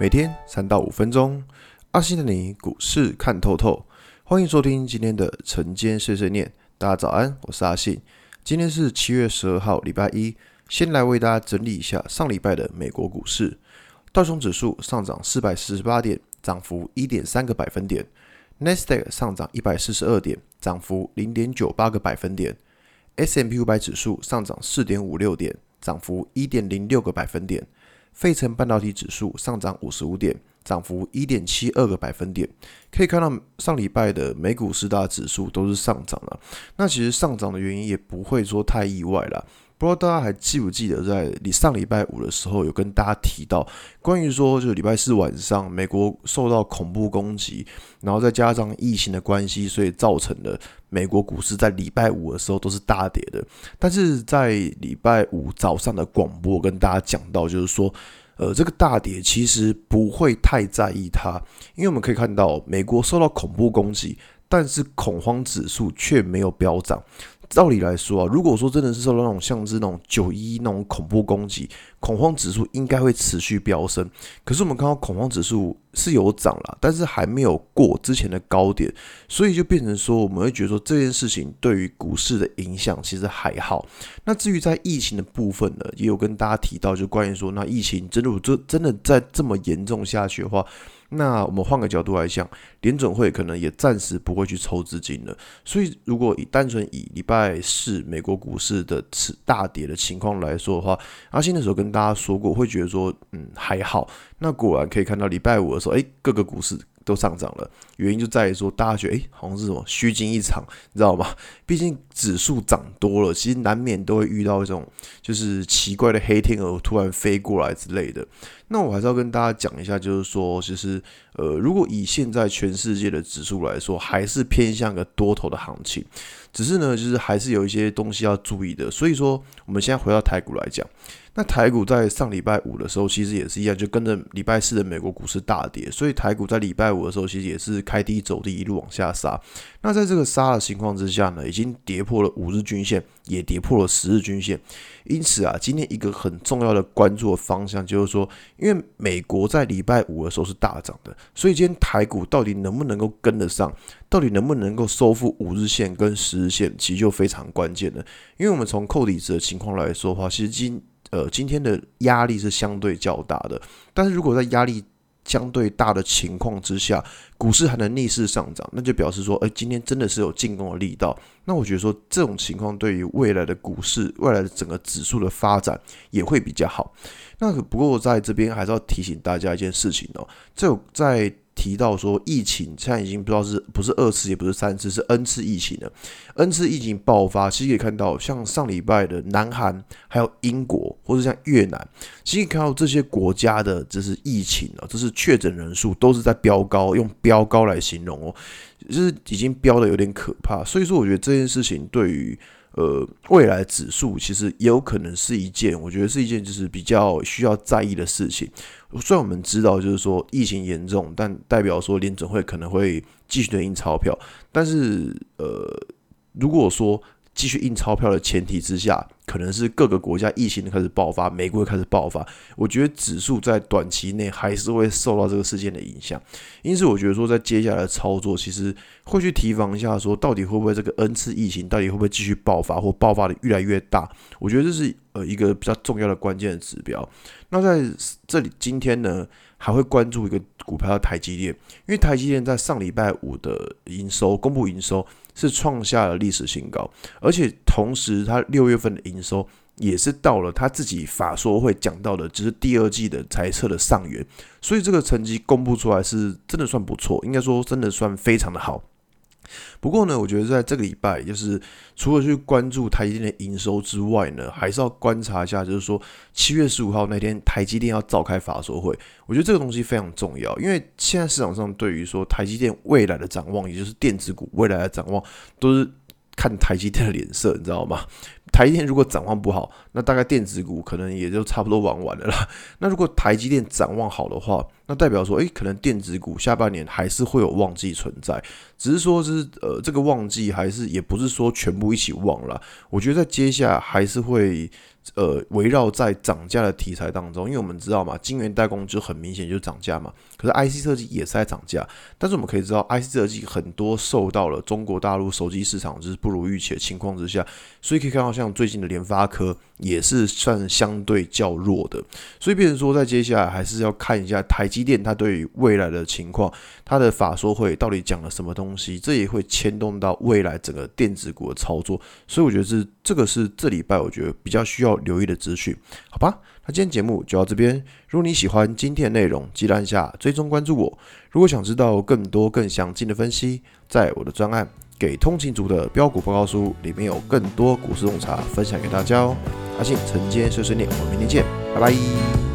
每天三到五分钟，阿信的你股市看透透。欢迎收听今天的晨间碎碎念。大家早安，我是阿信。今天是七月十二号，礼拜一。先来为大家整理一下上礼拜的美国股市。道琼指数上涨四百四十八点，涨幅一点三个百分点。纳斯达克上涨一百四十二点，涨幅零点九八个百分点。S M P 五百指数上涨四点五六点，涨幅一点零六个百分点。费城半导体指数上涨五十五点，涨幅一点七二个百分点。可以看到，上礼拜的美股四大指数都是上涨了。那其实上涨的原因也不会说太意外了。不知道大家还记不记得，在你上礼拜五的时候，有跟大家提到关于说，就是礼拜四晚上美国受到恐怖攻击，然后再加上疫情的关系，所以造成了美国股市在礼拜五的时候都是大跌的。但是在礼拜五早上的广播跟大家讲到，就是说，呃，这个大跌其实不会太在意它，因为我们可以看到美国受到恐怖攻击，但是恐慌指数却没有飙涨。照理来说啊，如果说真的是受到那种像是那种九一那种恐怖攻击，恐慌指数应该会持续飙升。可是我们看到恐慌指数是有涨了，但是还没有过之前的高点，所以就变成说我们会觉得说这件事情对于股市的影响其实还好。那至于在疫情的部分呢，也有跟大家提到，就关于说那疫情真的真真的在这么严重下去的话。那我们换个角度来想，联准会可能也暂时不会去抽资金了。所以，如果以单纯以礼拜四美国股市的次大跌的情况来说的话，阿信那时候跟大家说过，会觉得说，嗯，还好。那果然可以看到礼拜五的时候，哎，各个股市。都上涨了，原因就在于说，大家觉得诶，好像是什么虚惊一场，你知道吗？毕竟指数涨多了，其实难免都会遇到一种就是奇怪的黑天鹅突然飞过来之类的。那我还是要跟大家讲一下，就是说，其实呃，如果以现在全世界的指数来说，还是偏向个多头的行情，只是呢，就是还是有一些东西要注意的。所以说，我们现在回到台股来讲。那台股在上礼拜五的时候，其实也是一样，就跟着礼拜四的美国股市大跌，所以台股在礼拜五的时候，其实也是开低走低，一路往下杀。那在这个杀的情况之下呢，已经跌破了五日均线，也跌破了十日均线。因此啊，今天一个很重要的关注的方向就是说，因为美国在礼拜五的时候是大涨的，所以今天台股到底能不能够跟得上，到底能不能够收复五日线跟十日线，其实就非常关键了。因为我们从扣底值的情况来说的话，其实今呃，今天的压力是相对较大的，但是如果在压力相对大的情况之下，股市还能逆势上涨，那就表示说，哎，今天真的是有进攻的力道。那我觉得说，这种情况对于未来的股市、未来的整个指数的发展也会比较好。那不过在这边还是要提醒大家一件事情哦，这在。提到说疫情现在已经不知道是不是二次也不是三次，是 N 次疫情了。N 次疫情爆发，其实可以看到，像上礼拜的南韩、还有英国，或者像越南，其实可以看到这些国家的就是疫情啊，就是确诊人数都是在飙高，用飙高来形容哦，就是已经飙的有点可怕。所以说，我觉得这件事情对于。呃，未来指数其实也有可能是一件，我觉得是一件就是比较需要在意的事情。虽然我们知道就是说疫情严重，但代表说联准会可能会继续的印钞票，但是呃，如果说。继续印钞票的前提之下，可能是各个国家疫情开始爆发，美国开始爆发。我觉得指数在短期内还是会受到这个事件的影响，因此我觉得说在接下来的操作，其实会去提防一下，说到底会不会这个 N 次疫情到底会不会继续爆发或爆发的越来越大？我觉得这是呃一个比较重要的关键的指标。那在这里今天呢，还会关注一个股票的台积电，因为台积电在上礼拜五的营收公布营收。是创下了历史新高，而且同时，它六月份的营收也是到了他自己法说会讲到的，只是第二季的财测的上缘，所以这个成绩公布出来是真的算不错，应该说真的算非常的好。不过呢，我觉得在这个礼拜，就是除了去关注台积电的营收之外呢，还是要观察一下，就是说七月十五号那天台积电要召开法说会，我觉得这个东西非常重要，因为现在市场上对于说台积电未来的展望，也就是电子股未来的展望，都是看台积电的脸色，你知道吗？台积电如果展望不好，那大概电子股可能也就差不多玩完了啦。那如果台积电展望好的话，那代表说，诶，可能电子股下半年还是会有旺季存在，只是说是呃，这个旺季还是也不是说全部一起旺了。我觉得在接下来还是会。呃，围绕在涨价的题材当中，因为我们知道嘛，晶圆代工就很明显就涨价嘛。可是 IC 设计也是在涨价，但是我们可以知道，IC 设计很多受到了中国大陆手机市场就是不如预期的情况之下，所以可以看到像最近的联发科也是算相对较弱的。所以变成说，在接下来还是要看一下台积电它对于未来的情况，它的法说会到底讲了什么东西，这也会牵动到未来整个电子股的操作。所以我觉得是这个是这礼拜我觉得比较需要。留意的资讯，好吧，那今天节目就到这边。如果你喜欢今天的内容，记得按下追踪关注我。如果想知道更多更详尽的分析，在我的专案《给通勤族的标股报告书》里面有更多股市洞察分享给大家哦。阿信晨间碎碎念，我们明天见，拜拜。